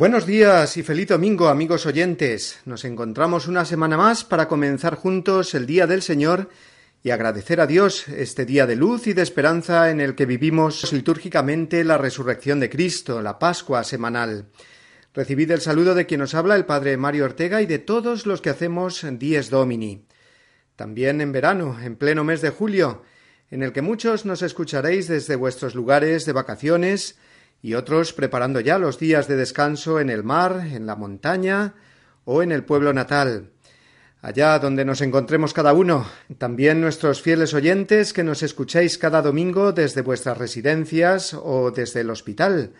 Buenos días y feliz domingo, amigos oyentes. Nos encontramos una semana más para comenzar juntos el Día del Señor y agradecer a Dios este día de luz y de esperanza en el que vivimos litúrgicamente la resurrección de Cristo, la Pascua semanal. Recibid el saludo de quien nos habla, el Padre Mario Ortega, y de todos los que hacemos Dies Domini. También en verano, en pleno mes de julio, en el que muchos nos escucharéis desde vuestros lugares de vacaciones, y otros preparando ya los días de descanso en el mar, en la montaña o en el pueblo natal. Allá donde nos encontremos cada uno, también nuestros fieles oyentes que nos escucháis cada domingo desde vuestras residencias o desde el hospital.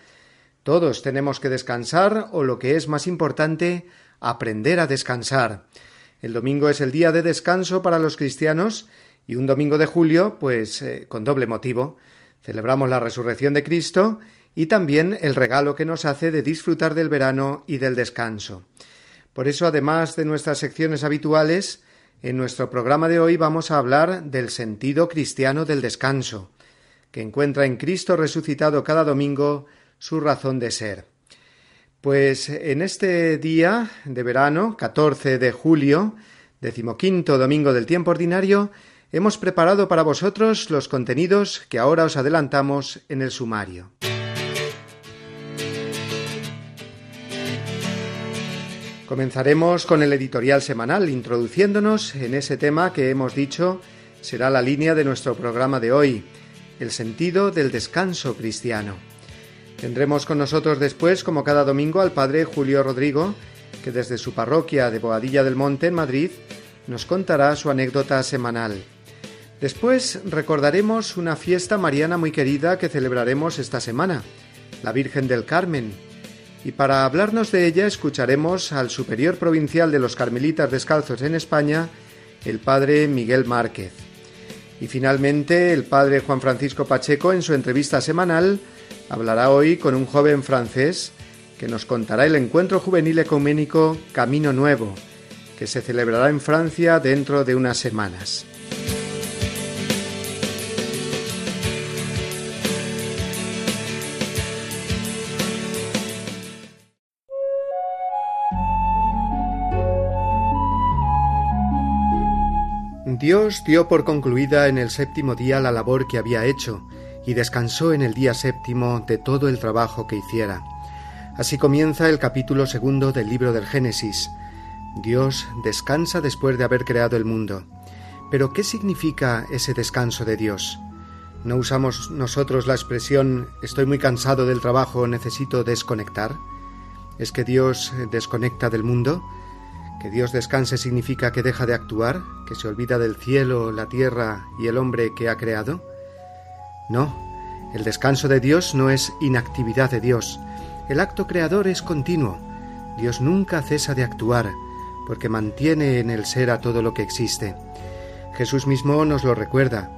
Todos tenemos que descansar o lo que es más importante, aprender a descansar. El domingo es el día de descanso para los cristianos y un domingo de julio, pues eh, con doble motivo. Celebramos la resurrección de Cristo y también el regalo que nos hace de disfrutar del verano y del descanso. Por eso, además de nuestras secciones habituales, en nuestro programa de hoy vamos a hablar del sentido cristiano del descanso, que encuentra en Cristo resucitado cada domingo su razón de ser. Pues en este día de verano, 14 de julio, decimoquinto domingo del tiempo ordinario, hemos preparado para vosotros los contenidos que ahora os adelantamos en el sumario. Comenzaremos con el editorial semanal, introduciéndonos en ese tema que hemos dicho será la línea de nuestro programa de hoy, el sentido del descanso cristiano. Tendremos con nosotros después, como cada domingo, al padre Julio Rodrigo, que desde su parroquia de Boadilla del Monte, en Madrid, nos contará su anécdota semanal. Después recordaremos una fiesta mariana muy querida que celebraremos esta semana, la Virgen del Carmen, y para hablarnos de ella escucharemos al superior provincial de los Carmelitas Descalzos en España, el padre Miguel Márquez. Y finalmente el padre Juan Francisco Pacheco en su entrevista semanal hablará hoy con un joven francés que nos contará el encuentro juvenil ecuménico Camino Nuevo, que se celebrará en Francia dentro de unas semanas. Dios dio por concluida en el séptimo día la labor que había hecho, y descansó en el día séptimo de todo el trabajo que hiciera. Así comienza el capítulo segundo del libro del Génesis. Dios descansa después de haber creado el mundo. Pero ¿qué significa ese descanso de Dios? ¿No usamos nosotros la expresión estoy muy cansado del trabajo, necesito desconectar? ¿Es que Dios desconecta del mundo? Que Dios descanse significa que deja de actuar, que se olvida del cielo, la tierra y el hombre que ha creado. No, el descanso de Dios no es inactividad de Dios. El acto creador es continuo. Dios nunca cesa de actuar, porque mantiene en el ser a todo lo que existe. Jesús mismo nos lo recuerda.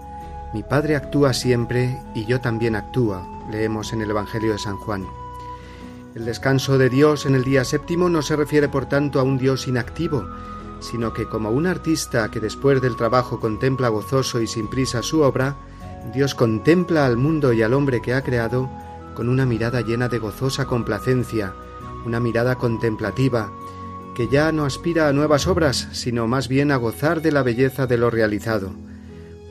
Mi Padre actúa siempre y yo también actúo, leemos en el Evangelio de San Juan. El descanso de Dios en el día séptimo no se refiere por tanto a un Dios inactivo, sino que como un artista que después del trabajo contempla gozoso y sin prisa su obra, Dios contempla al mundo y al hombre que ha creado con una mirada llena de gozosa complacencia, una mirada contemplativa, que ya no aspira a nuevas obras, sino más bien a gozar de la belleza de lo realizado,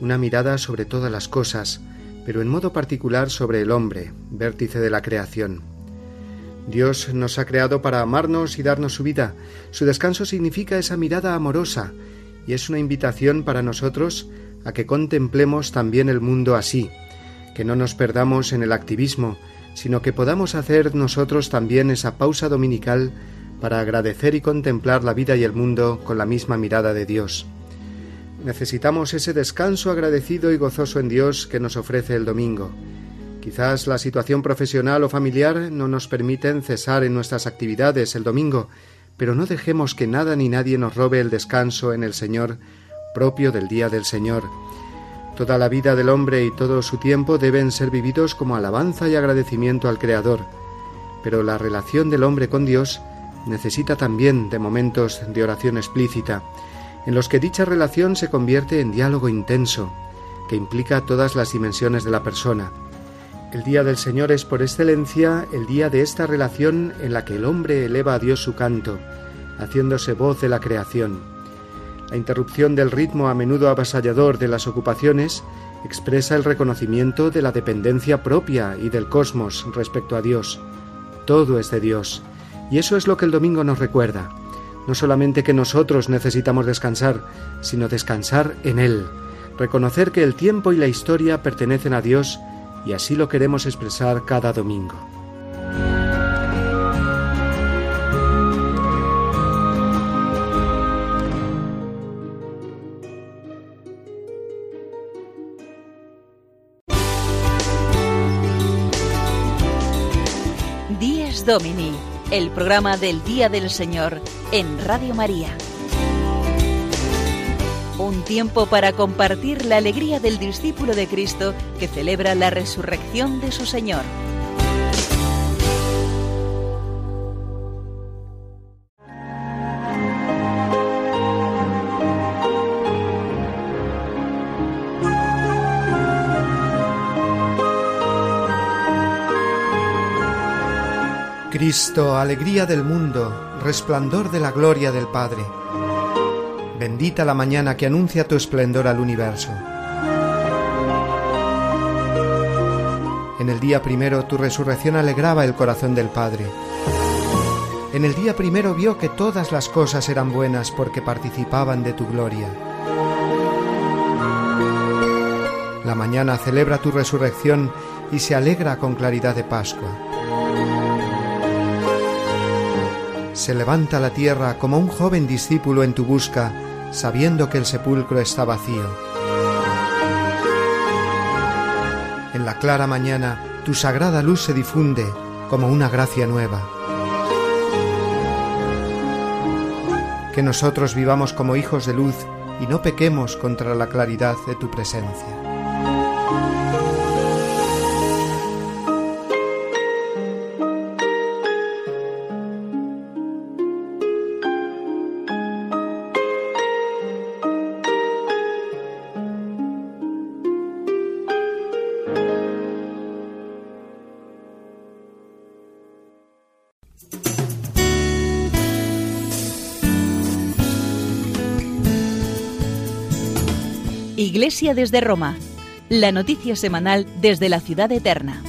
una mirada sobre todas las cosas, pero en modo particular sobre el hombre, vértice de la creación. Dios nos ha creado para amarnos y darnos su vida. Su descanso significa esa mirada amorosa y es una invitación para nosotros a que contemplemos también el mundo así, que no nos perdamos en el activismo, sino que podamos hacer nosotros también esa pausa dominical para agradecer y contemplar la vida y el mundo con la misma mirada de Dios. Necesitamos ese descanso agradecido y gozoso en Dios que nos ofrece el domingo. Quizás la situación profesional o familiar no nos permiten cesar en nuestras actividades el domingo, pero no dejemos que nada ni nadie nos robe el descanso en el Señor propio del día del Señor. Toda la vida del hombre y todo su tiempo deben ser vividos como alabanza y agradecimiento al Creador, pero la relación del hombre con Dios necesita también de momentos de oración explícita, en los que dicha relación se convierte en diálogo intenso, que implica todas las dimensiones de la persona. El Día del Señor es por excelencia el día de esta relación en la que el hombre eleva a Dios su canto, haciéndose voz de la creación. La interrupción del ritmo a menudo avasallador de las ocupaciones expresa el reconocimiento de la dependencia propia y del cosmos respecto a Dios. Todo es de Dios, y eso es lo que el domingo nos recuerda. No solamente que nosotros necesitamos descansar, sino descansar en Él, reconocer que el tiempo y la historia pertenecen a Dios y así lo queremos expresar cada domingo. Díez Domini, el programa del Día del Señor en Radio María. Un tiempo para compartir la alegría del discípulo de Cristo que celebra la resurrección de su Señor. Cristo, alegría del mundo, resplandor de la gloria del Padre Bendita la mañana que anuncia tu esplendor al universo. En el día primero tu resurrección alegraba el corazón del Padre. En el día primero vio que todas las cosas eran buenas porque participaban de tu gloria. La mañana celebra tu resurrección y se alegra con claridad de Pascua. Se levanta la tierra como un joven discípulo en tu busca sabiendo que el sepulcro está vacío. En la clara mañana tu sagrada luz se difunde como una gracia nueva. Que nosotros vivamos como hijos de luz y no pequemos contra la claridad de tu presencia. Iglesia desde Roma, la noticia semanal desde la ciudad eterna.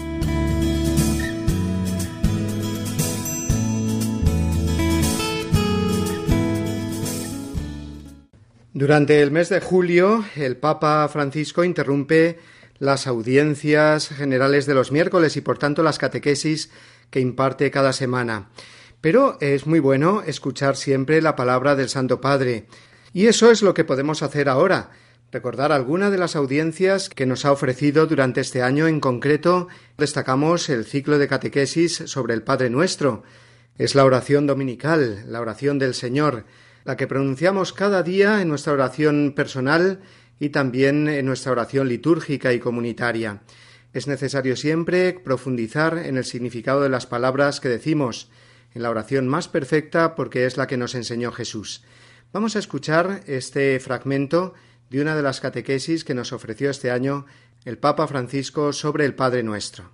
Durante el mes de julio, el Papa Francisco interrumpe las audiencias generales de los miércoles y por tanto las catequesis que imparte cada semana. Pero es muy bueno escuchar siempre la palabra del Santo Padre. Y eso es lo que podemos hacer ahora, recordar alguna de las audiencias que nos ha ofrecido durante este año. En concreto, destacamos el ciclo de catequesis sobre el Padre Nuestro. Es la oración dominical, la oración del Señor, la que pronunciamos cada día en nuestra oración personal y también en nuestra oración litúrgica y comunitaria. Es necesario siempre profundizar en el significado de las palabras que decimos, en la oración más perfecta porque es la que nos enseñó Jesús. Vamos a escuchar este fragmento de una de las catequesis que nos ofreció este año el Papa Francisco sobre el Padre Nuestro.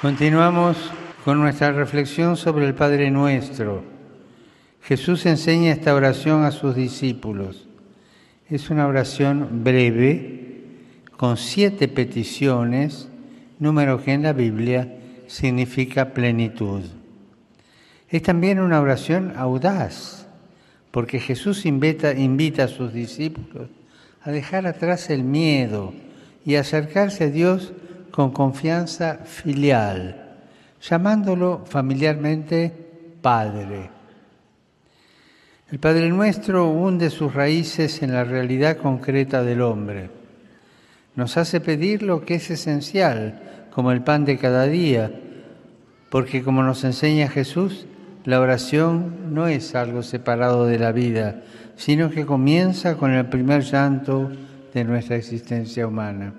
Continuamos con nuestra reflexión sobre el Padre Nuestro. Jesús enseña esta oración a sus discípulos. Es una oración breve, con siete peticiones, número que en la Biblia significa plenitud. Es también una oración audaz, porque Jesús invita, invita a sus discípulos a dejar atrás el miedo y acercarse a Dios con confianza filial, llamándolo familiarmente Padre. El Padre Nuestro hunde sus raíces en la realidad concreta del hombre. Nos hace pedir lo que es esencial, como el pan de cada día, porque como nos enseña Jesús, la oración no es algo separado de la vida, sino que comienza con el primer llanto de nuestra existencia humana.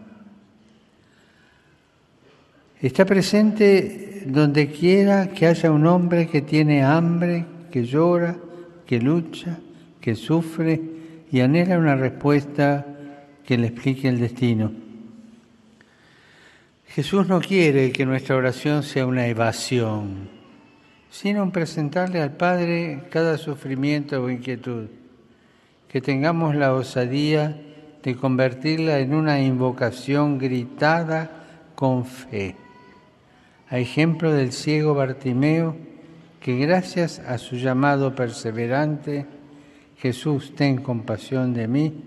Está presente donde quiera que haya un hombre que tiene hambre, que llora, que lucha, que sufre y anhela una respuesta que le explique el destino. Jesús no quiere que nuestra oración sea una evasión, sino presentarle al Padre cada sufrimiento o inquietud, que tengamos la osadía de convertirla en una invocación gritada con fe a ejemplo del ciego Bartimeo, que gracias a su llamado perseverante, Jesús, ten compasión de mí,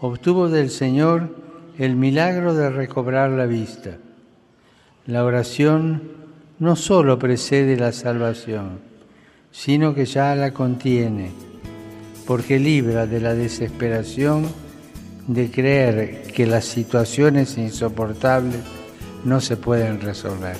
obtuvo del Señor el milagro de recobrar la vista. La oración no sólo precede la salvación, sino que ya la contiene, porque libra de la desesperación de creer que las situaciones insoportables no se pueden resolver.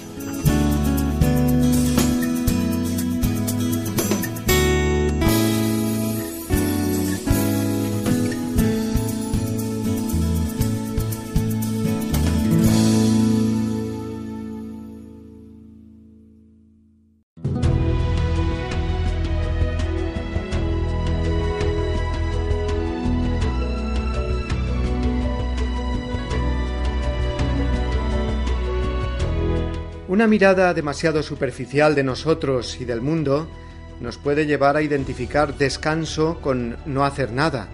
Una mirada demasiado superficial de nosotros y del mundo nos puede llevar a identificar descanso con no hacer nada,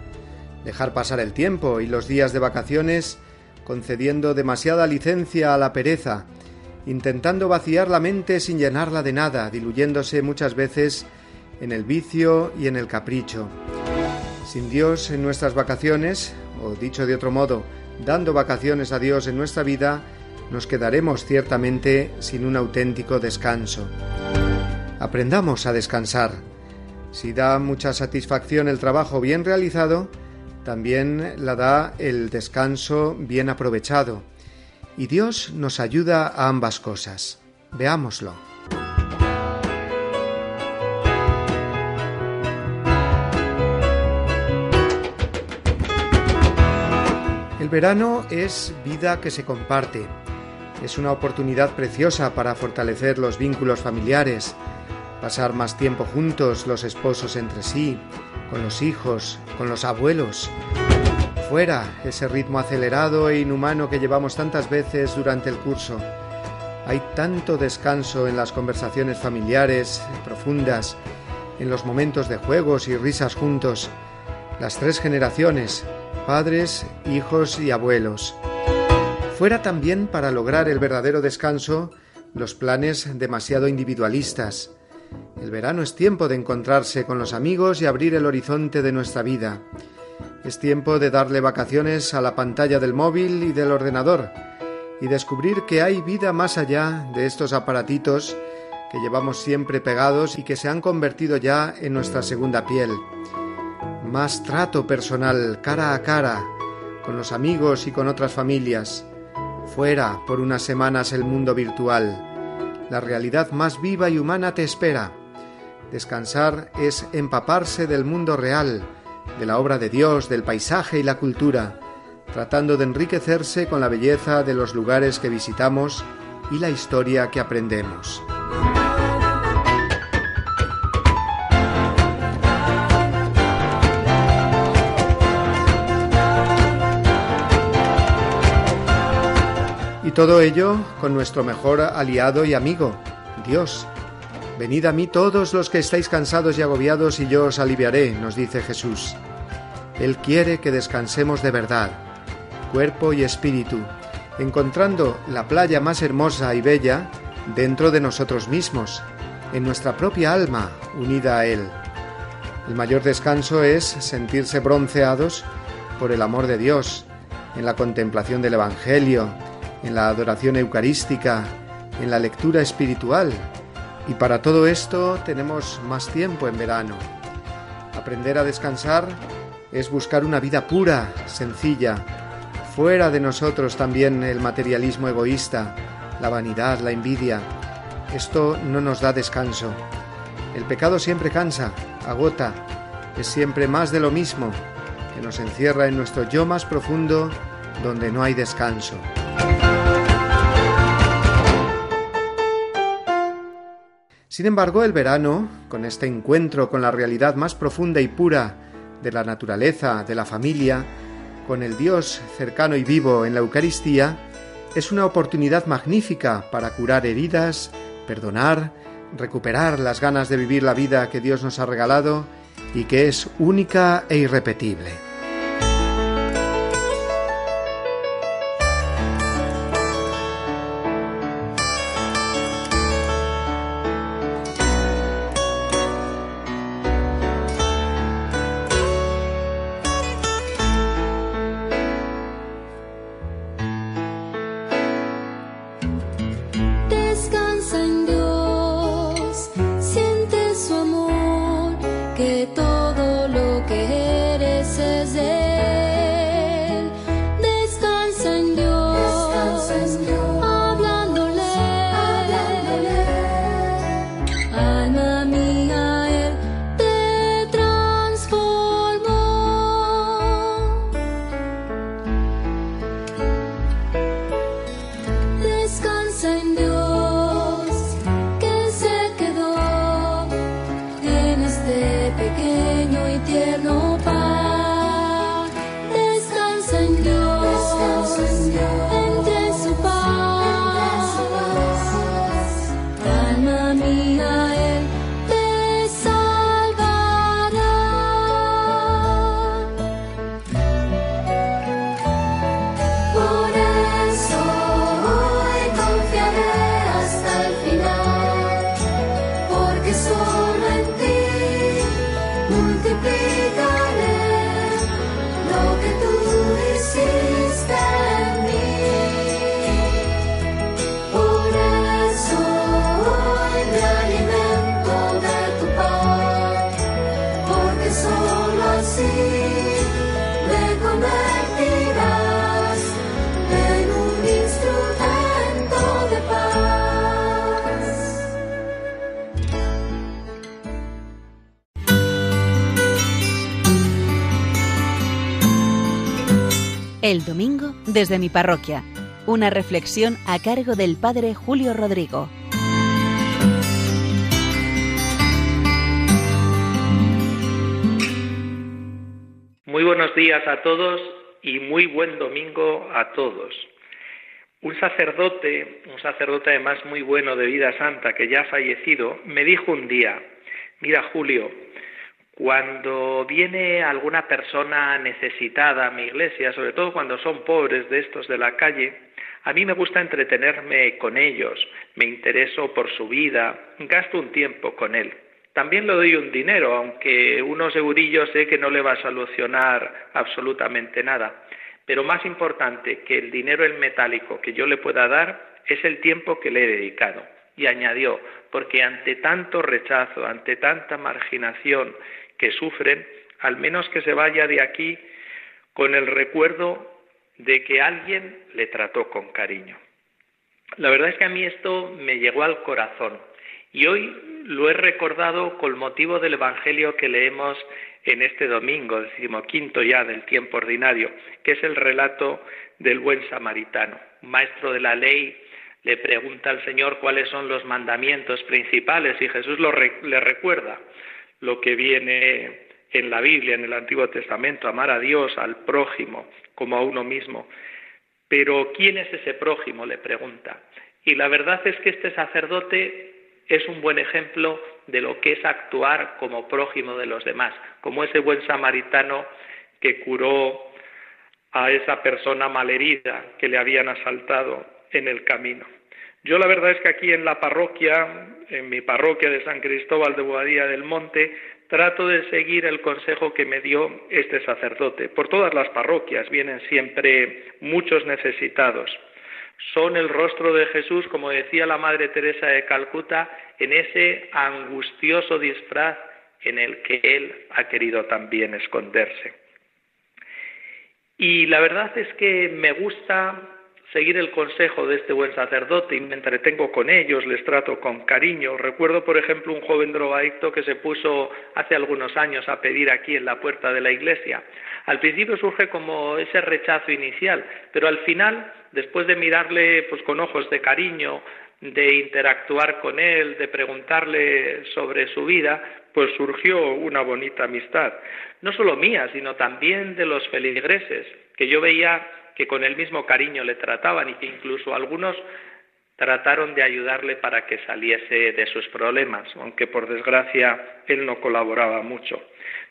dejar pasar el tiempo y los días de vacaciones concediendo demasiada licencia a la pereza, intentando vaciar la mente sin llenarla de nada, diluyéndose muchas veces en el vicio y en el capricho. Sin Dios en nuestras vacaciones, o dicho de otro modo, dando vacaciones a Dios en nuestra vida, nos quedaremos ciertamente sin un auténtico descanso. Aprendamos a descansar. Si da mucha satisfacción el trabajo bien realizado, también la da el descanso bien aprovechado. Y Dios nos ayuda a ambas cosas. Veámoslo. El verano es vida que se comparte, es una oportunidad preciosa para fortalecer los vínculos familiares, pasar más tiempo juntos los esposos entre sí, con los hijos, con los abuelos. Fuera ese ritmo acelerado e inhumano que llevamos tantas veces durante el curso. Hay tanto descanso en las conversaciones familiares profundas, en los momentos de juegos y risas juntos. Las tres generaciones, padres, hijos y abuelos fuera también para lograr el verdadero descanso los planes demasiado individualistas. El verano es tiempo de encontrarse con los amigos y abrir el horizonte de nuestra vida. Es tiempo de darle vacaciones a la pantalla del móvil y del ordenador y descubrir que hay vida más allá de estos aparatitos que llevamos siempre pegados y que se han convertido ya en nuestra segunda piel. Más trato personal, cara a cara, con los amigos y con otras familias Fuera por unas semanas el mundo virtual. La realidad más viva y humana te espera. Descansar es empaparse del mundo real, de la obra de Dios, del paisaje y la cultura, tratando de enriquecerse con la belleza de los lugares que visitamos y la historia que aprendemos. Todo ello con nuestro mejor aliado y amigo, Dios. Venid a mí todos los que estáis cansados y agobiados y yo os aliviaré, nos dice Jesús. Él quiere que descansemos de verdad, cuerpo y espíritu, encontrando la playa más hermosa y bella dentro de nosotros mismos, en nuestra propia alma unida a Él. El mayor descanso es sentirse bronceados por el amor de Dios, en la contemplación del Evangelio, en la adoración eucarística, en la lectura espiritual. Y para todo esto tenemos más tiempo en verano. Aprender a descansar es buscar una vida pura, sencilla, fuera de nosotros también el materialismo egoísta, la vanidad, la envidia. Esto no nos da descanso. El pecado siempre cansa, agota, es siempre más de lo mismo, que nos encierra en nuestro yo más profundo, donde no hay descanso. Sin embargo, el verano, con este encuentro con la realidad más profunda y pura de la naturaleza, de la familia, con el Dios cercano y vivo en la Eucaristía, es una oportunidad magnífica para curar heridas, perdonar, recuperar las ganas de vivir la vida que Dios nos ha regalado y que es única e irrepetible. Desde mi parroquia. Una reflexión a cargo del Padre Julio Rodrigo. Muy buenos días a todos y muy buen domingo a todos. Un sacerdote, un sacerdote además muy bueno de vida santa que ya ha fallecido, me dijo un día, mira Julio, cuando viene alguna persona necesitada a mi iglesia, sobre todo cuando son pobres de estos de la calle, a mí me gusta entretenerme con ellos, me intereso por su vida, gasto un tiempo con él. También le doy un dinero, aunque unos eurillos sé que no le va a solucionar absolutamente nada. Pero más importante que el dinero en metálico que yo le pueda dar es el tiempo que le he dedicado. Y añadió, porque ante tanto rechazo, ante tanta marginación, que sufren, al menos que se vaya de aquí con el recuerdo de que alguien le trató con cariño. La verdad es que a mí esto me llegó al corazón y hoy lo he recordado con motivo del Evangelio que leemos en este domingo, decimoquinto ya del tiempo ordinario, que es el relato del buen samaritano. maestro de la ley le pregunta al Señor cuáles son los mandamientos principales y Jesús lo le recuerda lo que viene en la Biblia, en el Antiguo Testamento, amar a Dios, al prójimo, como a uno mismo. Pero ¿quién es ese prójimo? le pregunta. Y la verdad es que este sacerdote es un buen ejemplo de lo que es actuar como prójimo de los demás, como ese buen samaritano que curó a esa persona malherida que le habían asaltado en el camino. Yo la verdad es que aquí en la parroquia, en mi parroquia de San Cristóbal de Boadía del Monte, trato de seguir el consejo que me dio este sacerdote. Por todas las parroquias vienen siempre muchos necesitados. Son el rostro de Jesús, como decía la Madre Teresa de Calcuta, en ese angustioso disfraz en el que Él ha querido también esconderse. Y la verdad es que me gusta seguir el consejo de este buen sacerdote y me entretengo con ellos, les trato con cariño. Recuerdo, por ejemplo, un joven drogadicto que se puso hace algunos años a pedir aquí en la puerta de la iglesia. Al principio surge como ese rechazo inicial, pero al final, después de mirarle pues con ojos de cariño, de interactuar con él, de preguntarle sobre su vida, pues surgió una bonita amistad, no solo mía, sino también de los feligreses, que yo veía que con el mismo cariño le trataban y que incluso algunos trataron de ayudarle para que saliese de sus problemas, aunque por desgracia él no colaboraba mucho.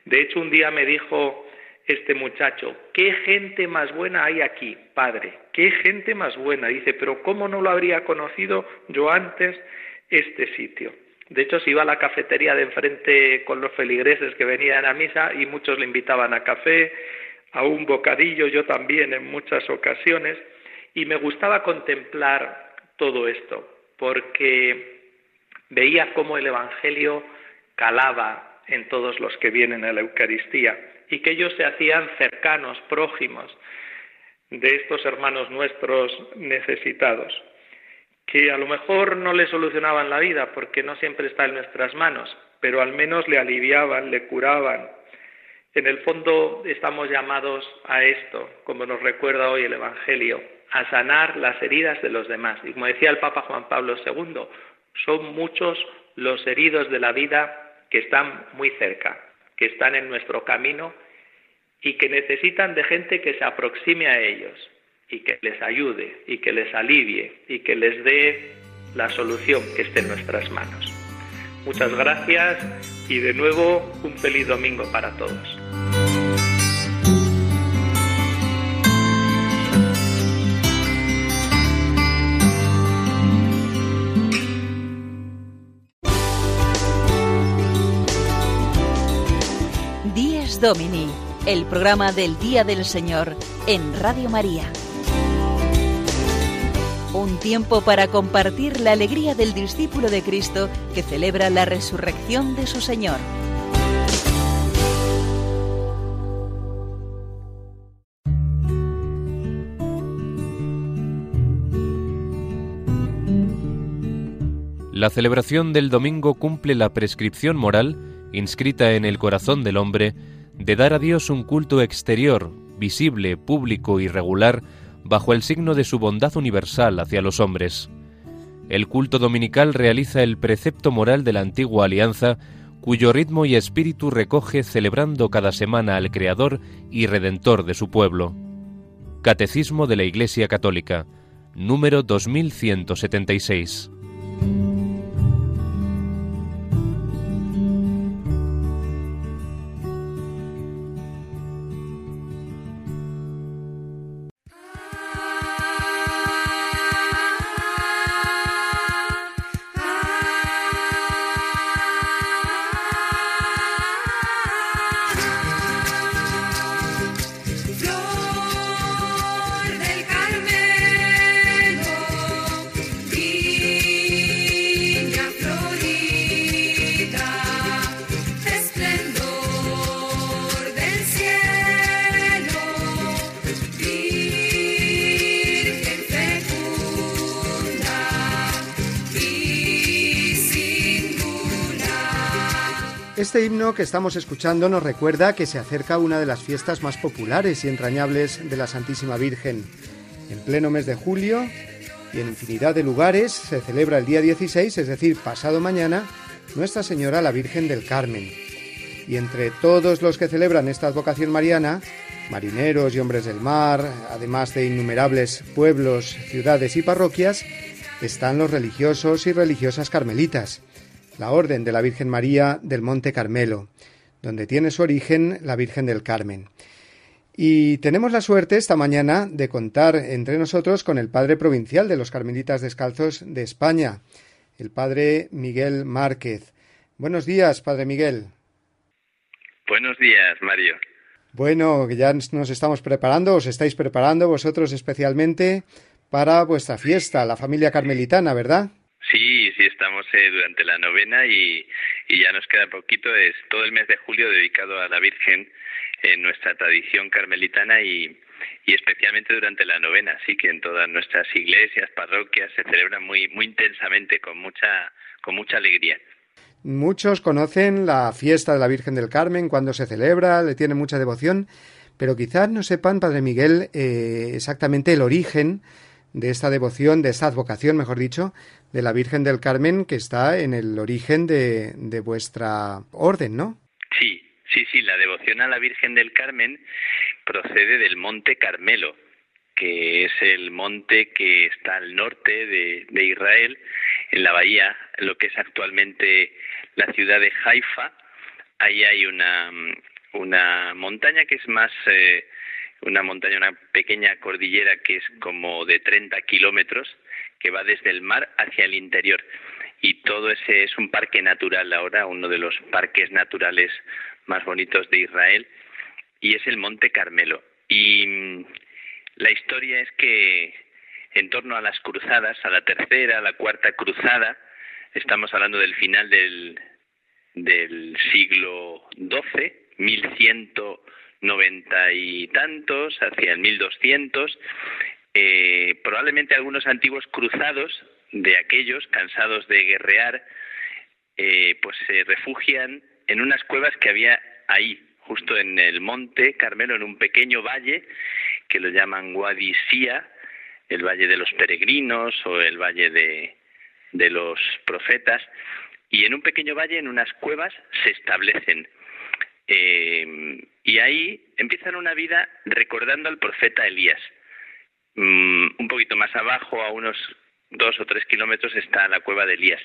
De hecho, un día me dijo este muchacho, qué gente más buena hay aquí, padre, qué gente más buena. Dice, pero ¿cómo no lo habría conocido yo antes este sitio? De hecho, se iba a la cafetería de enfrente con los feligreses que venían a misa y muchos le invitaban a café, a un bocadillo, yo también en muchas ocasiones, y me gustaba contemplar todo esto, porque veía cómo el Evangelio calaba en todos los que vienen a la Eucaristía y que ellos se hacían cercanos, prójimos de estos hermanos nuestros necesitados, que a lo mejor no le solucionaban la vida porque no siempre está en nuestras manos, pero al menos le aliviaban, le curaban. En el fondo estamos llamados a esto, como nos recuerda hoy el Evangelio, a sanar las heridas de los demás. Y como decía el Papa Juan Pablo II, son muchos los heridos de la vida que están muy cerca, que están en nuestro camino y que necesitan de gente que se aproxime a ellos y que les ayude y que les alivie y que les dé la solución que esté en nuestras manos. Muchas gracias y de nuevo un feliz domingo para todos. Domini, el programa del Día del Señor en Radio María. Un tiempo para compartir la alegría del discípulo de Cristo que celebra la resurrección de su Señor. La celebración del domingo cumple la prescripción moral inscrita en el corazón del hombre de dar a Dios un culto exterior, visible, público y regular, bajo el signo de su bondad universal hacia los hombres. El culto dominical realiza el precepto moral de la antigua alianza, cuyo ritmo y espíritu recoge celebrando cada semana al Creador y Redentor de su pueblo. Catecismo de la Iglesia Católica, número 2176. Estamos escuchando nos recuerda que se acerca una de las fiestas más populares y entrañables de la Santísima Virgen. En pleno mes de julio y en infinidad de lugares se celebra el día 16, es decir, pasado mañana, Nuestra Señora la Virgen del Carmen. Y entre todos los que celebran esta advocación mariana, marineros y hombres del mar, además de innumerables pueblos, ciudades y parroquias, están los religiosos y religiosas carmelitas la Orden de la Virgen María del Monte Carmelo, donde tiene su origen la Virgen del Carmen. Y tenemos la suerte esta mañana de contar entre nosotros con el padre provincial de los Carmelitas Descalzos de España, el padre Miguel Márquez. Buenos días, padre Miguel. Buenos días, Mario. Bueno, ya nos estamos preparando, os estáis preparando vosotros especialmente para vuestra fiesta, la familia carmelitana, ¿verdad? Sí, sí, estamos eh, durante la novena y, ya nos queda poquito, es todo el mes de julio dedicado a la Virgen en nuestra tradición carmelitana y, y especialmente durante la novena, así que en todas nuestras iglesias, parroquias se celebra muy muy intensamente con mucha con mucha alegría. Muchos conocen la fiesta de la Virgen del Carmen cuando se celebra, le tienen mucha devoción, pero quizás no sepan, Padre Miguel, eh, exactamente el origen de esta devoción, de esta advocación, mejor dicho, de la Virgen del Carmen que está en el origen de, de vuestra orden, ¿no? Sí, sí, sí, la devoción a la Virgen del Carmen procede del Monte Carmelo, que es el monte que está al norte de, de Israel, en la bahía, lo que es actualmente la ciudad de Haifa. Ahí hay una, una montaña que es más eh, una montaña, una pequeña cordillera que es como de 30 kilómetros, que va desde el mar hacia el interior. Y todo ese es un parque natural ahora, uno de los parques naturales más bonitos de Israel, y es el Monte Carmelo. Y mm, la historia es que en torno a las cruzadas, a la tercera, a la cuarta cruzada, estamos hablando del final del, del siglo XII, 1190 y tantos, hacia el 1200, eh, probablemente algunos antiguos cruzados de aquellos cansados de guerrear, eh, pues se refugian en unas cuevas que había ahí, justo en el monte Carmelo, en un pequeño valle que lo llaman Wadi el valle de los peregrinos o el valle de, de los profetas, y en un pequeño valle, en unas cuevas, se establecen. Eh, y ahí empiezan una vida recordando al profeta Elías. Mm, un poquito más abajo, a unos dos o tres kilómetros, está la cueva de Elías.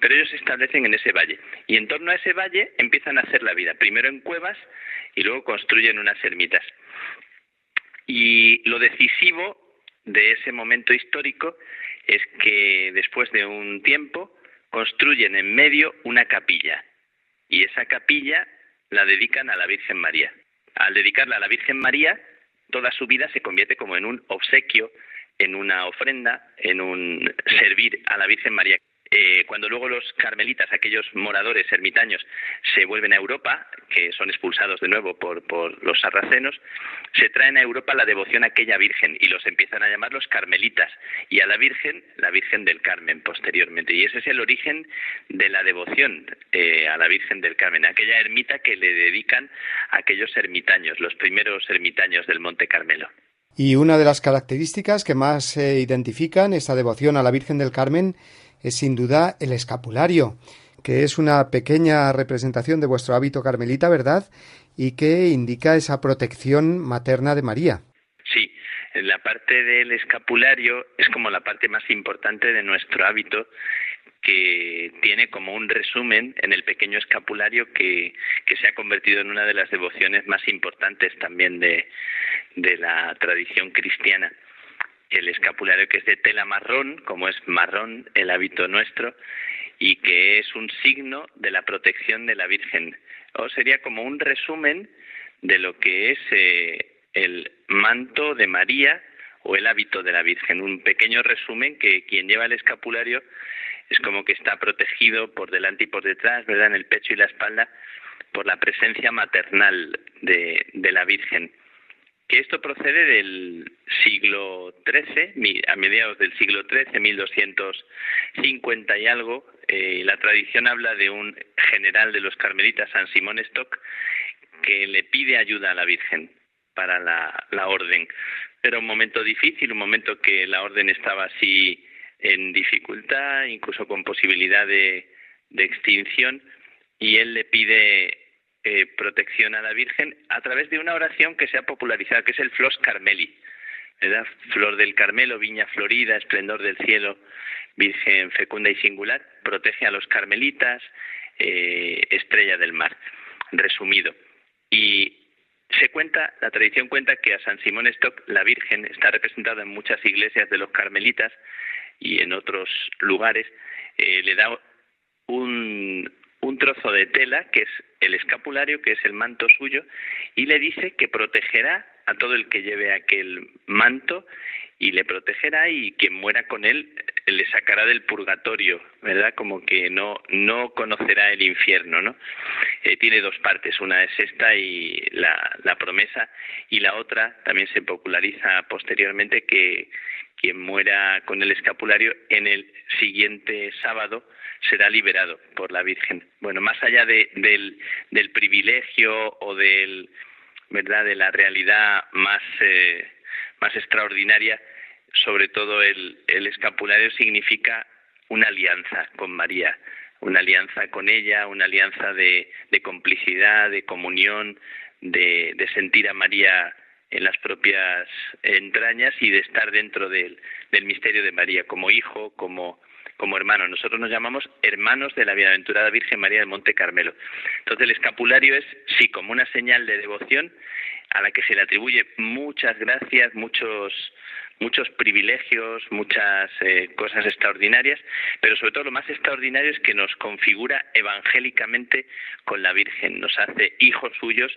Pero ellos se establecen en ese valle. Y en torno a ese valle empiezan a hacer la vida. Primero en cuevas y luego construyen unas ermitas. Y lo decisivo de ese momento histórico es que después de un tiempo construyen en medio una capilla y esa capilla la dedican a la Virgen María. Al dedicarla a la Virgen María, toda su vida se convierte como en un obsequio, en una ofrenda, en un servir a la Virgen María. Eh, cuando luego los carmelitas, aquellos moradores ermitaños, se vuelven a Europa, que son expulsados de nuevo por, por los sarracenos, se traen a Europa la devoción a aquella Virgen y los empiezan a llamar los carmelitas y a la Virgen, la Virgen del Carmen posteriormente. Y ese es el origen de la devoción eh, a la Virgen del Carmen, aquella ermita que le dedican a aquellos ermitaños, los primeros ermitaños del Monte Carmelo. Y una de las características que más identifican esta devoción a la Virgen del Carmen es sin duda el escapulario, que es una pequeña representación de vuestro hábito carmelita, ¿verdad? Y que indica esa protección materna de María. Sí, la parte del escapulario es como la parte más importante de nuestro hábito que tiene como un resumen en el pequeño escapulario que, que se ha convertido en una de las devociones más importantes también de, de la tradición cristiana el escapulario que es de tela marrón, como es marrón el hábito nuestro, y que es un signo de la protección de la Virgen. O sería como un resumen de lo que es eh, el manto de María o el hábito de la Virgen. Un pequeño resumen que quien lleva el escapulario es como que está protegido por delante y por detrás, ¿verdad? En el pecho y la espalda por la presencia maternal de, de la Virgen que esto procede del siglo XIII, a mediados del siglo XIII, 1250 y algo. Eh, la tradición habla de un general de los carmelitas, San Simón Stock, que le pide ayuda a la Virgen para la, orden. Era un momento difícil, un momento que la orden estaba así en dificultad, incluso con posibilidad de extinción, y él le pide eh, protección a la Virgen a través de una oración que se ha popularizado, que es el Flos Carmeli. ¿verdad? Flor del Carmelo, viña florida, esplendor del cielo, Virgen fecunda y singular, protege a los carmelitas, eh, estrella del mar, resumido. Y se cuenta, la tradición cuenta que a San Simón Stock la Virgen está representada en muchas iglesias de los carmelitas y en otros lugares, eh, le da un, un trozo de tela, que es el escapulario, que es el manto suyo, y le dice que protegerá a todo el que lleve aquel manto y le protegerá y quien muera con él eh, le sacará del purgatorio, ¿verdad? Como que no no conocerá el infierno, ¿no? Eh, tiene dos partes, una es esta y la, la promesa y la otra también se populariza posteriormente que quien muera con el escapulario en el siguiente sábado será liberado por la Virgen. Bueno, más allá de, del, privilegio o del verdad de la realidad más eh, más extraordinaria, sobre todo el, escapulario significa una alianza con María, una alianza con ella, una alianza de, complicidad, de comunión, de, sentir a María en las propias entrañas y de estar dentro del misterio de María como hijo, como, como hermano. Nosotros nos llamamos hermanos de la bienaventurada Virgen María del Monte Carmelo. Entonces el escapulario es, sí, como una señal de devoción a la que se le atribuye muchas gracias, muchos muchos privilegios, muchas eh, cosas extraordinarias, pero sobre todo lo más extraordinario es que nos configura evangélicamente con la Virgen, nos hace hijos suyos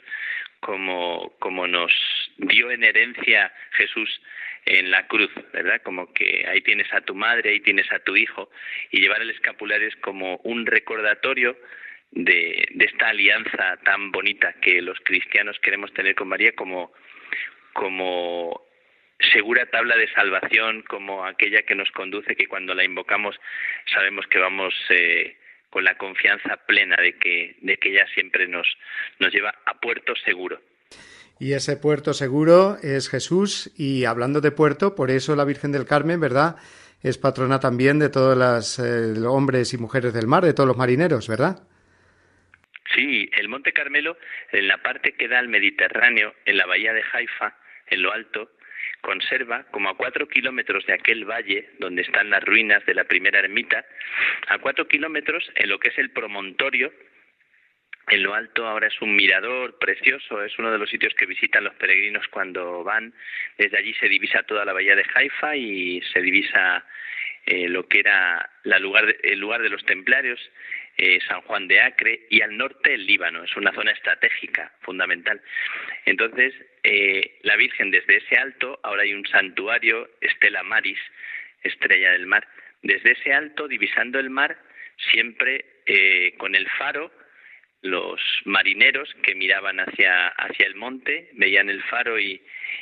como, como nos dio en herencia Jesús en la cruz, ¿verdad? Como que ahí tienes a tu madre, ahí tienes a tu hijo, y llevar el escapulario es como un recordatorio de, de esta alianza tan bonita que los cristianos queremos tener con María como, como segura tabla de salvación, como aquella que nos conduce, que cuando la invocamos sabemos que vamos eh, con la confianza plena de que, de que ella siempre nos, nos lleva a puerto seguro. Y ese puerto seguro es Jesús. Y hablando de puerto, por eso la Virgen del Carmen, ¿verdad? Es patrona también de todos los eh, hombres y mujeres del mar, de todos los marineros, ¿verdad? Sí, el Monte Carmelo, en la parte que da al Mediterráneo, en la bahía de Haifa, en lo alto, conserva como a cuatro kilómetros de aquel valle donde están las ruinas de la primera ermita, a cuatro kilómetros en lo que es el promontorio en lo alto ahora es un mirador precioso, es uno de los sitios que visitan los peregrinos cuando van. Desde allí se divisa toda la bahía de Haifa y se divisa eh, lo que era la lugar el lugar de los templarios, eh, San Juan de Acre, y al norte el Líbano. Es una zona estratégica, fundamental. Entonces, eh, la Virgen desde ese alto, ahora hay un santuario, Estela Maris, estrella del mar. Desde ese alto, divisando el mar, siempre con el faro, los marineros que miraban hacia, hacia el monte, veían el faro y,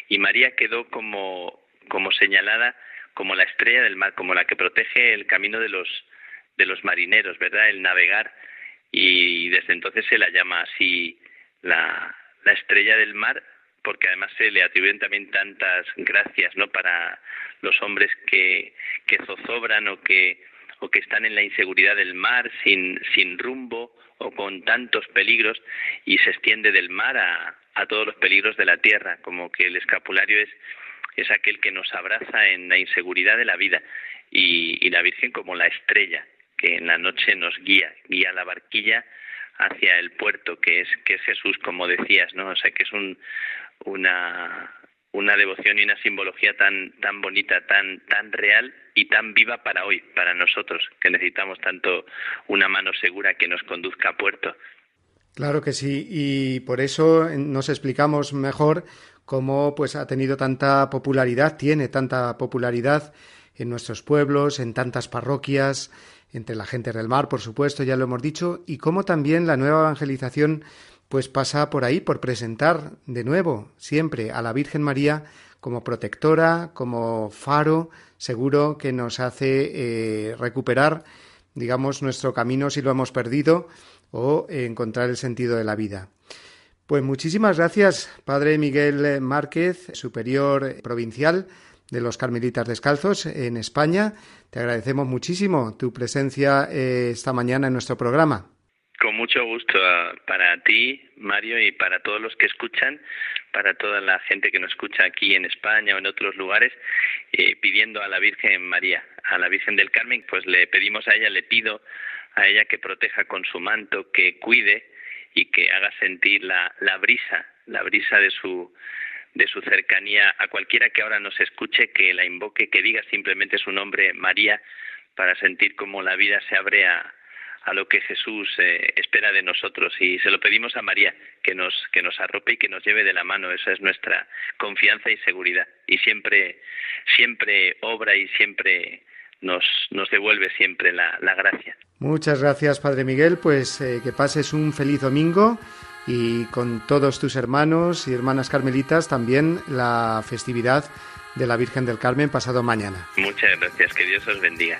y María quedó como, como señalada como la estrella del mar, como la que protege el camino de los, de los marineros, ¿verdad? El navegar. Y desde entonces se la llama así la, la estrella del mar, porque además se le atribuyen también tantas gracias, ¿no? Para los hombres que, que zozobran o que, o que están en la inseguridad del mar sin, sin rumbo o con tantos peligros y se extiende del mar a, a todos los peligros de la tierra, como que el escapulario es, es aquel que nos abraza en la inseguridad de la vida y, y la Virgen como la estrella que en la noche nos guía, guía la barquilla hacia el puerto que es que es Jesús como decías, ¿no? O sea, que es un una una devoción y una simbología tan tan bonita, tan tan real y tan viva para hoy, para nosotros, que necesitamos tanto una mano segura que nos conduzca a puerto. Claro que sí, y por eso nos explicamos mejor cómo pues ha tenido tanta popularidad, tiene tanta popularidad en nuestros pueblos, en tantas parroquias, entre la gente del mar, por supuesto, ya lo hemos dicho, y cómo también la nueva evangelización pues pasa por ahí, por presentar de nuevo, siempre, a la Virgen María como protectora, como faro, seguro que nos hace eh, recuperar, digamos, nuestro camino si lo hemos perdido o encontrar el sentido de la vida. Pues muchísimas gracias, Padre Miguel Márquez, superior provincial de los Carmelitas Descalzos en España. Te agradecemos muchísimo tu presencia eh, esta mañana en nuestro programa. Con mucho gusto para ti, Mario, y para todos los que escuchan, para toda la gente que nos escucha aquí en España o en otros lugares, eh, pidiendo a la Virgen María, a la Virgen del Carmen, pues le pedimos a ella, le pido a ella que proteja con su manto, que cuide y que haga sentir la, la brisa, la brisa de su de su cercanía a cualquiera que ahora nos escuche, que la invoque, que diga simplemente su nombre, María, para sentir cómo la vida se abre a, a lo que Jesús eh, espera de nosotros y se lo pedimos a María que nos que nos arrope y que nos lleve de la mano esa es nuestra confianza y seguridad y siempre siempre obra y siempre nos, nos devuelve siempre la, la gracia. Muchas gracias, Padre Miguel. Pues eh, que pases un feliz domingo y con todos tus hermanos y hermanas carmelitas también la festividad de la Virgen del Carmen pasado mañana. Muchas gracias, que Dios os bendiga.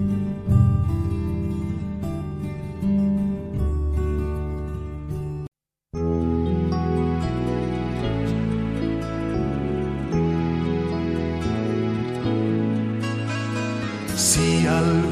Domini,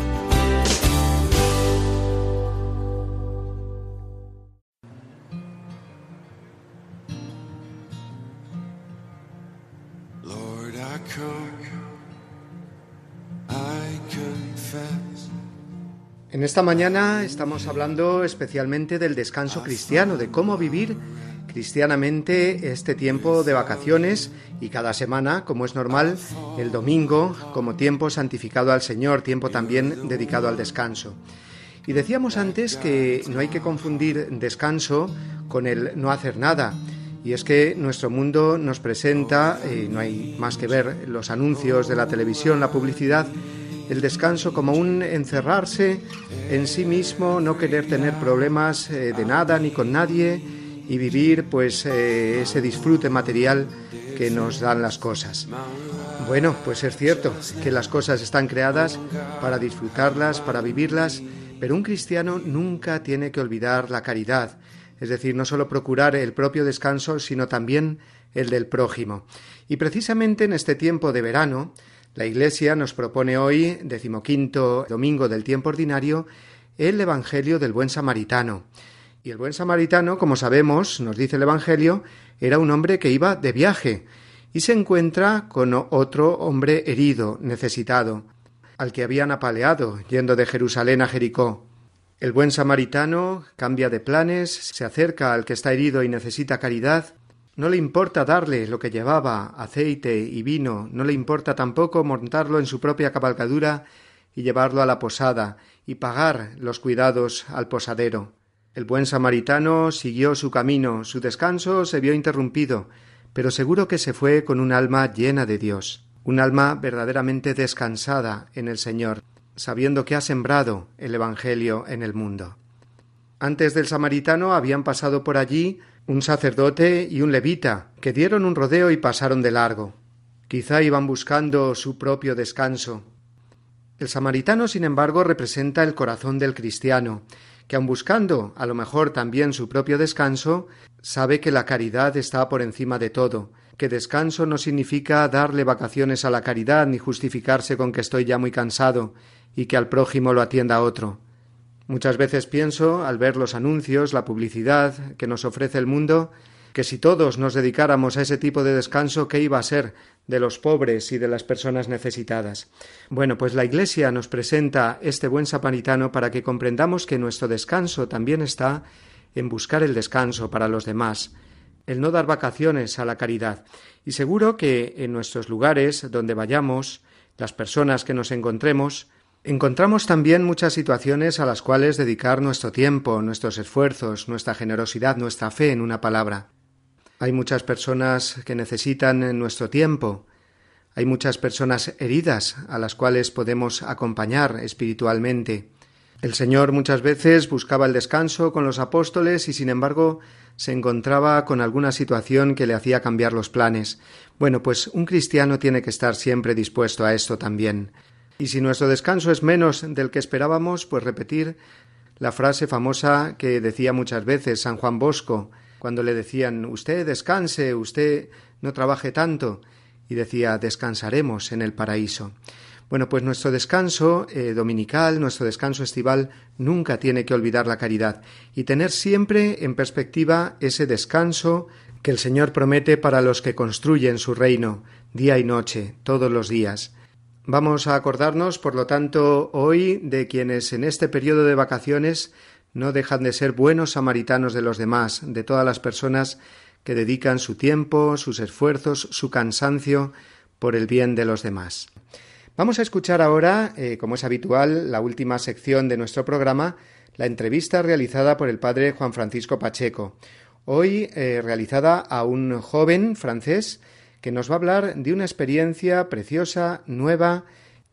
En esta mañana estamos hablando especialmente del descanso cristiano, de cómo vivir cristianamente este tiempo de vacaciones y cada semana, como es normal, el domingo como tiempo santificado al Señor, tiempo también dedicado al descanso. Y decíamos antes que no hay que confundir descanso con el no hacer nada. Y es que nuestro mundo nos presenta, eh, no hay más que ver los anuncios de la televisión, la publicidad, el descanso como un encerrarse en sí mismo, no querer tener problemas eh, de nada ni con nadie y vivir pues eh, ese disfrute material que nos dan las cosas. Bueno, pues es cierto que las cosas están creadas para disfrutarlas, para vivirlas, pero un cristiano nunca tiene que olvidar la caridad, es decir, no solo procurar el propio descanso, sino también el del prójimo. Y precisamente en este tiempo de verano, la Iglesia nos propone hoy, decimoquinto domingo del tiempo ordinario, el Evangelio del buen samaritano. Y el buen samaritano, como sabemos, nos dice el Evangelio, era un hombre que iba de viaje y se encuentra con otro hombre herido, necesitado, al que habían apaleado yendo de Jerusalén a Jericó. El buen samaritano cambia de planes, se acerca al que está herido y necesita caridad, no le importa darle lo que llevaba, aceite y vino, no le importa tampoco montarlo en su propia cabalgadura y llevarlo a la posada y pagar los cuidados al posadero. El buen samaritano siguió su camino, su descanso se vio interrumpido, pero seguro que se fue con un alma llena de Dios. un alma verdaderamente descansada en el Señor, sabiendo que ha sembrado el Evangelio en el mundo. Antes del samaritano habían pasado por allí un sacerdote y un levita, que dieron un rodeo y pasaron de largo. Quizá iban buscando su propio descanso. El samaritano, sin embargo, representa el corazón del cristiano, que aun buscando a lo mejor también su propio descanso, sabe que la caridad está por encima de todo, que descanso no significa darle vacaciones a la caridad ni justificarse con que estoy ya muy cansado y que al prójimo lo atienda otro. Muchas veces pienso, al ver los anuncios, la publicidad que nos ofrece el mundo, que si todos nos dedicáramos a ese tipo de descanso, ¿qué iba a ser de los pobres y de las personas necesitadas? Bueno, pues la Iglesia nos presenta este buen samaritano para que comprendamos que nuestro descanso también está en buscar el descanso para los demás, el no dar vacaciones a la caridad. Y seguro que en nuestros lugares donde vayamos, las personas que nos encontremos, encontramos también muchas situaciones a las cuales dedicar nuestro tiempo, nuestros esfuerzos, nuestra generosidad, nuestra fe en una palabra. Hay muchas personas que necesitan nuestro tiempo, hay muchas personas heridas a las cuales podemos acompañar espiritualmente. El Señor muchas veces buscaba el descanso con los apóstoles y sin embargo se encontraba con alguna situación que le hacía cambiar los planes. Bueno, pues un cristiano tiene que estar siempre dispuesto a esto también. Y si nuestro descanso es menos del que esperábamos, pues repetir la frase famosa que decía muchas veces San Juan Bosco, cuando le decían usted descanse, usted no trabaje tanto, y decía descansaremos en el paraíso. Bueno, pues nuestro descanso eh, dominical, nuestro descanso estival, nunca tiene que olvidar la caridad y tener siempre en perspectiva ese descanso que el Señor promete para los que construyen su reino, día y noche, todos los días. Vamos a acordarnos, por lo tanto, hoy de quienes en este periodo de vacaciones no dejan de ser buenos samaritanos de los demás, de todas las personas que dedican su tiempo, sus esfuerzos, su cansancio por el bien de los demás. Vamos a escuchar ahora, eh, como es habitual, la última sección de nuestro programa, la entrevista realizada por el padre Juan Francisco Pacheco, hoy eh, realizada a un joven francés que nos va a hablar de una experiencia preciosa, nueva,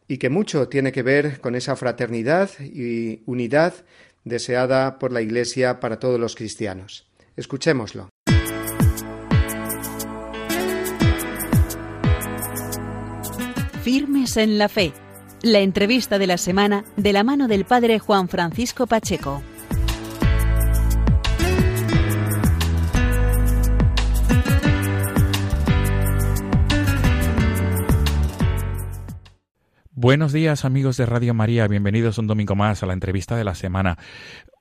y que mucho tiene que ver con esa fraternidad y unidad deseada por la Iglesia para todos los cristianos. Escuchémoslo. Firmes en la fe. La entrevista de la semana de la mano del Padre Juan Francisco Pacheco. Buenos días amigos de Radio María, bienvenidos un domingo más a la entrevista de la semana.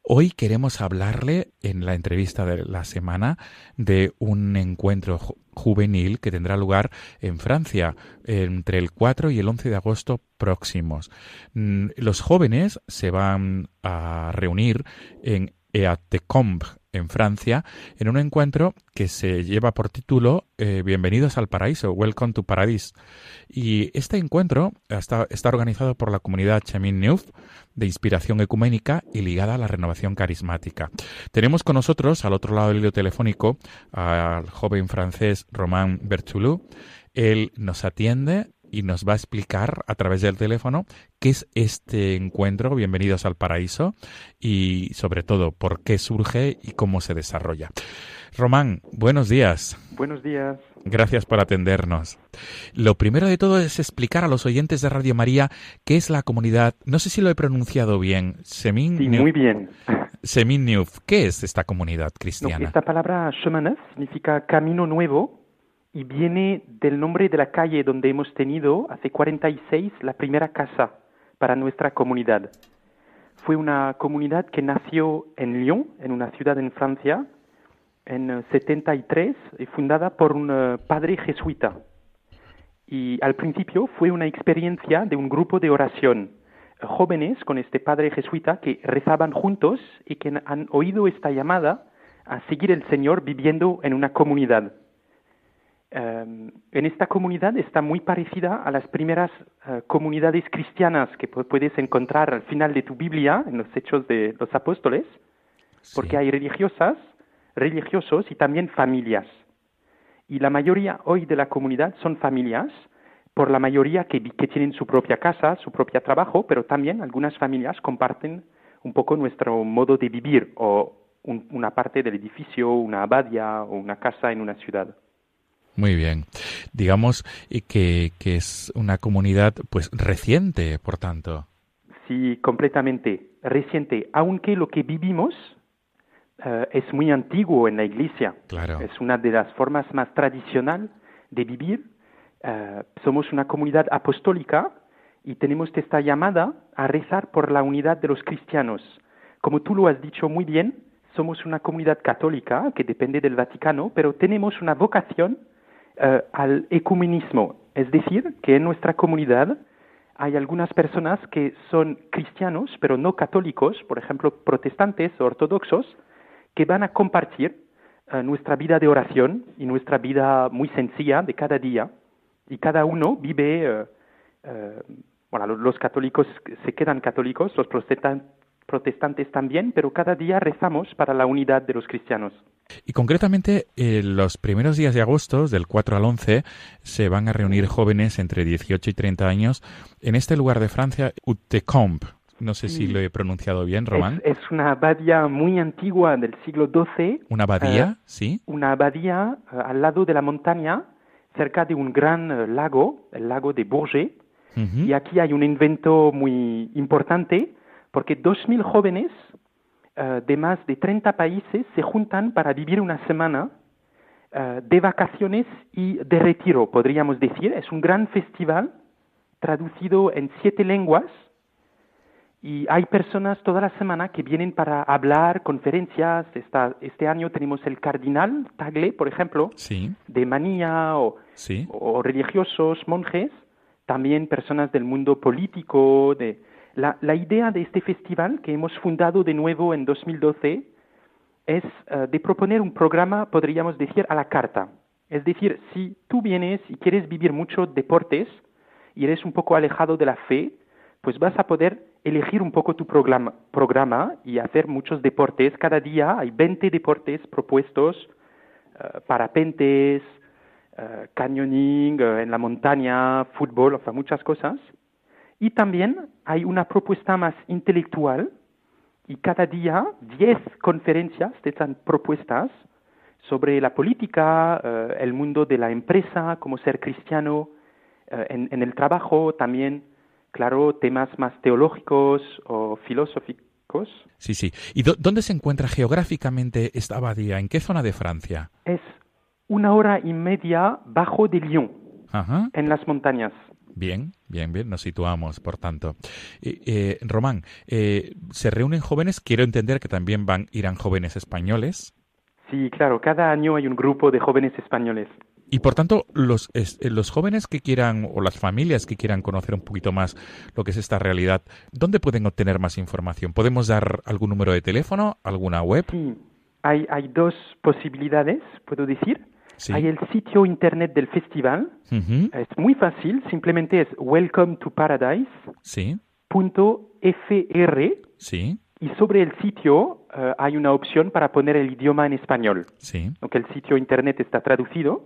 Hoy queremos hablarle en la entrevista de la semana de un encuentro juvenil que tendrá lugar en Francia entre el 4 y el 11 de agosto próximos. Mm, los jóvenes se van a reunir en Eatecombe, en Francia, en un encuentro que se lleva por título eh, Bienvenidos al Paraíso, Welcome to Paradise. Y este encuentro está, organizado por la comunidad Chemin Neuf de inspiración ecuménica y ligada a la renovación carismática. Tenemos con nosotros, al otro lado del hilo telefónico, al joven francés Romain Bertoulou. Él nos atiende y nos va a explicar a través del teléfono qué es este encuentro, Bienvenidos al Paraíso, y sobre todo por qué surge y cómo se desarrolla. Román, buenos días. Buenos días. Gracias por atendernos. Lo primero de todo es explicar a los oyentes de Radio María qué es la comunidad, no sé si lo he pronunciado bien, Semin sí, muy bien. Semin. ¿Qué es esta comunidad cristiana? esta palabra chemin significa camino nuevo y viene del nombre de la calle donde hemos tenido hace 46 la primera casa para nuestra comunidad. Fue una comunidad que nació en Lyon, en una ciudad en Francia, en 73, y fundada por un eh, padre jesuita. Y al principio fue una experiencia de un grupo de oración, jóvenes con este padre jesuita que rezaban juntos y que han oído esta llamada a seguir el Señor viviendo en una comunidad. Em, en esta comunidad está muy parecida a las primeras eh, comunidades cristianas que puedes encontrar al final de tu Biblia, en los Hechos de los Apóstoles, porque hay religiosas, religiosos y también familias. Y la mayoría hoy de la comunidad son familias, por la mayoría que, que tienen su propia casa, su propio trabajo, pero también algunas familias comparten un poco nuestro modo de vivir o una parte del edificio, una abadía o una casa en una ciudad. Muy bien. Digamos eh, que, que es una comunidad pues reciente, por tanto. Sí, completamente reciente, aunque lo que vivimos eh, es muy antiguo en la Iglesia. Claro. Es una de las formas más tradicionales de vivir eh, somos una comunidad apostólica y tenemos esta llamada a rezar por la unidad de los cristianos. Como tú lo has dicho muy bien, somos una comunidad católica que depende del Vaticano, pero tenemos una vocación eh, al ecumenismo, es decir, que en nuestra comunidad hay algunas personas que son cristianos, pero no católicos, por ejemplo, protestantes o ortodoxos, que van a compartir eh, nuestra vida de oración y nuestra vida muy sencilla de cada día y cada uno vive, eh, bueno, los, católicos se quedan católicos, los protestantes también, pero cada día rezamos para la unidad de los cristianos. Y concretamente, eh, los primeros días de agosto, del 4 al 11, se van a reunir jóvenes entre 18 y 30 años en este lugar de Francia, Utecombe. No sé si lo he pronunciado bien, Román. Es, una abadía muy antigua del siglo XII. ¿Una abadía? sí. Una abadía al lado de la montaña cerca de un gran eh, lago, el lago de Bourget, y aquí hay un evento muy importante porque 2.000 jóvenes eh, de más de 30 países se juntan para vivir una semana eh, de vacaciones y de retiro, podríamos decir. Es un gran festival traducido en siete lenguas y hay personas toda la semana que vienen para hablar, conferencias. este año tenemos el cardinal Tagle, por ejemplo, de Manía o, o, religiosos, monjes, también personas del mundo político. De, la, idea de este festival que hemos fundado de nuevo en 2012 es eh, de proponer un programa, podríamos decir, a la carta. Es decir, si tú vienes y quieres vivir mucho deportes y eres un poco alejado de la fe, pues vas a poder elegir un poco tu programa, y hacer muchos deportes. Cada día hay 20 deportes propuestos, uh, parapentes, uh, canyoning en la montaña, fútbol, o sea, muchas cosas. Y también hay una propuesta más intelectual y cada día 10 conferencias están propuestas sobre la política, el mundo de la empresa, cómo ser cristiano en, en el trabajo, también claro, temas más teológicos o filosóficos. Sí, sí. ¿Y dónde se encuentra geográficamente esta abadía? ¿En qué zona de Francia? Es una hora y media bajo de Lyon, en las montañas. Bien, bien, bien, nos situamos, por tanto. Eh, Román, eh, ¿se reúnen jóvenes? Quiero entender que también van, irán jóvenes españoles. Sí, claro, cada año hay un grupo de jóvenes españoles. Y por tanto, los, eh, los jóvenes que quieran o las familias que quieran conocer un poquito más lo que es esta realidad, ¿dónde pueden obtener más información? ¿Podemos dar algún número de teléfono, alguna web? Sí, hay, hay dos posibilidades, puedo decir. Hay el sitio internet del festival. Es muy fácil, simplemente es welcome to paradise. Sí. Sí. Y sobre el sitio eh, hay una opción para poner el idioma en español. Sí. Aunque el sitio internet está traducido.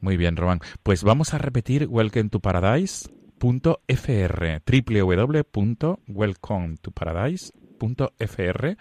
Muy bien, Román. Pues vamos a repetir welcome to paradise www.welcometoparadise.fr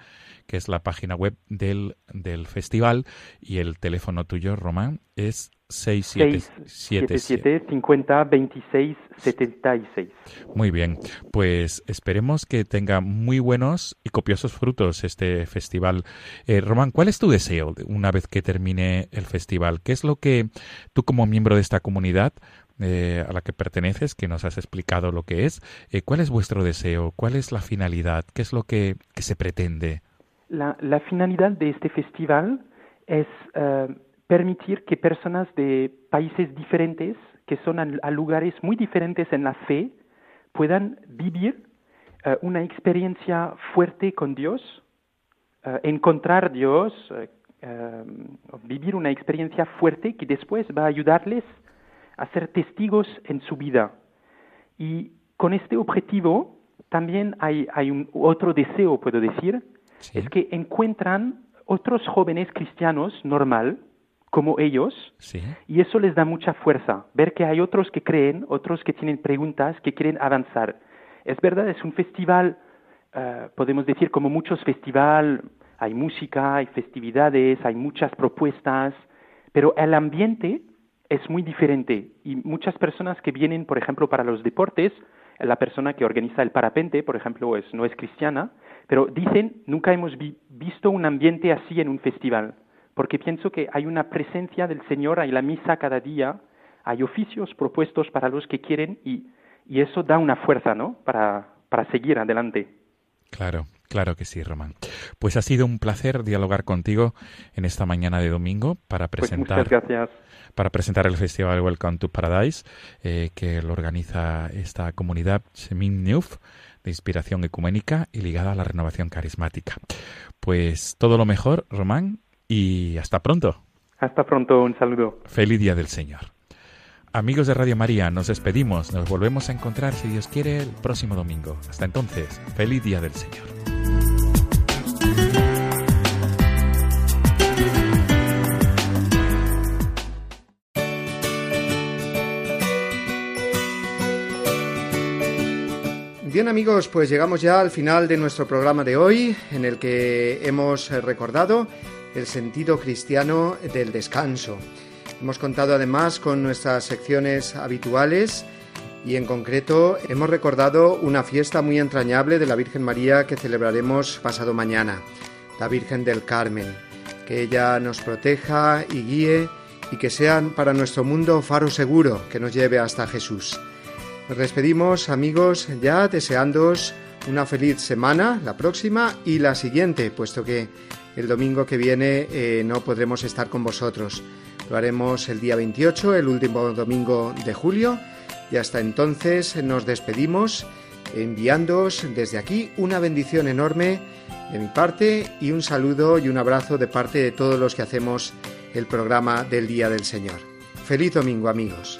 que es la página web del, del festival y el teléfono tuyo, Román, es 677 50 26 76. Muy bien, pues esperemos que tenga muy buenos y copiosos frutos este festival. Eh, Román, ¿cuál es tu deseo una vez que termine el festival? ¿Qué es lo que tú como miembro de esta comunidad eh, a la que perteneces, que nos has explicado lo que es, eh, ¿cuál es vuestro deseo? ¿Cuál es la finalidad? ¿Qué es lo que, se pretende? La, la, finalidad de este festival es permitir que personas de países diferentes, que son a, lugares muy diferentes en la fe, puedan vivir eh, una experiencia fuerte con Dios, encontrar Dios, vivir una experiencia fuerte que después va a ayudarles a ser testigos en su vida. Y con este objetivo también hay, hay un otro deseo, puedo decir, es que encuentran otros jóvenes cristianos normal, como ellos y eso les da mucha fuerza, ver que hay otros que creen, otros que tienen preguntas, que quieren avanzar. Es verdad, es un festival, eh, podemos decir como muchos festivales, hay música, hay festividades, hay muchas propuestas, pero el ambiente es muy diferente y muchas personas que vienen, por ejemplo, para los deportes, la persona que organiza el parapente, por ejemplo, es, no es cristiana, pero dicen, nunca hemos visto un ambiente así en un festival, porque pienso que hay una presencia del Señor, hay la misa cada día, hay oficios propuestos para los que quieren y, y eso da una fuerza, ¿no? Para, para seguir adelante. Claro, Claro que sí, Román. Pues ha sido un placer dialogar contigo en esta mañana de domingo para pues presentar, para presentar el festival Welcome to Paradise eh, que lo organiza esta comunidad Semin Neuf de inspiración ecuménica y ligada a la renovación carismática. Pues todo lo mejor, Román, y hasta pronto. Hasta pronto, un saludo. Feliz Día del Señor. Amigos de Radio María, nos despedimos, nos volvemos a encontrar si Dios quiere el próximo domingo. Hasta entonces, feliz Día del Señor. Bien amigos, pues llegamos ya al final de nuestro programa de hoy, en el que hemos recordado el sentido cristiano del descanso. Hemos contado además con nuestras secciones habituales y en concreto hemos recordado una fiesta muy entrañable de la Virgen María que celebraremos pasado mañana, la Virgen del Carmen. Que ella nos proteja y guíe y que sean para nuestro mundo faro seguro que nos lleve hasta Jesús. Nos despedimos amigos ya deseándoos una feliz semana, la próxima y la siguiente, puesto que el domingo que viene eh, no podremos estar con vosotros. Lo haremos el día 28, el último domingo de julio, y hasta entonces nos despedimos enviándoos desde aquí una bendición enorme de mi parte y un saludo y un abrazo de parte de todos los que hacemos el programa del Día del Señor. Feliz domingo amigos.